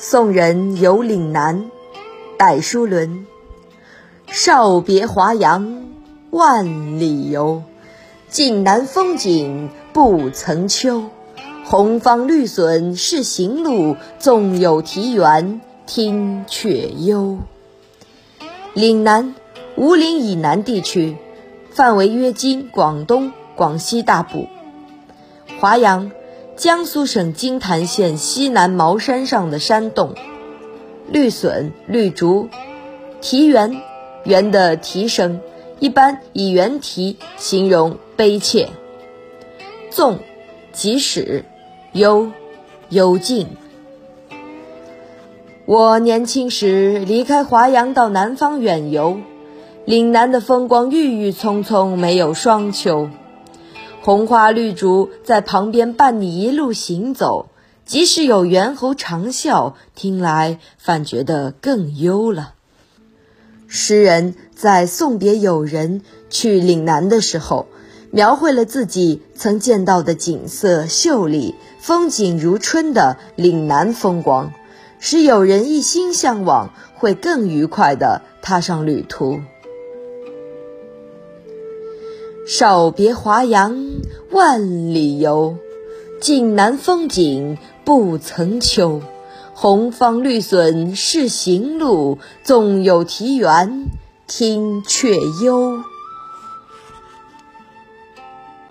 宋人游岭南，戴叔伦。少别华阳万里游，晋南风景不曾秋。红芳绿笋是行路，纵有题园听却幽。岭南，吴岭以南地区，范围约今广东、广西大部。华阳。江苏省金坛县西南茅山上的山洞，绿笋、绿竹，啼园，园的啼声，一般以猿啼形容悲切。纵，即使，幽，幽静。我年轻时离开华阳到南方远游，岭南的风光郁郁葱葱，没有霜秋。红花绿竹在旁边伴你一路行走，即使有猿猴长啸，听来反觉得更幽了。诗人在送别友人去岭南的时候，描绘了自己曾见到的景色秀丽、风景如春的岭南风光，使友人一心向往，会更愉快地踏上旅途。少别华阳万里游，晋南风景不曾秋。红芳绿笋是行路，纵有题园听却幽。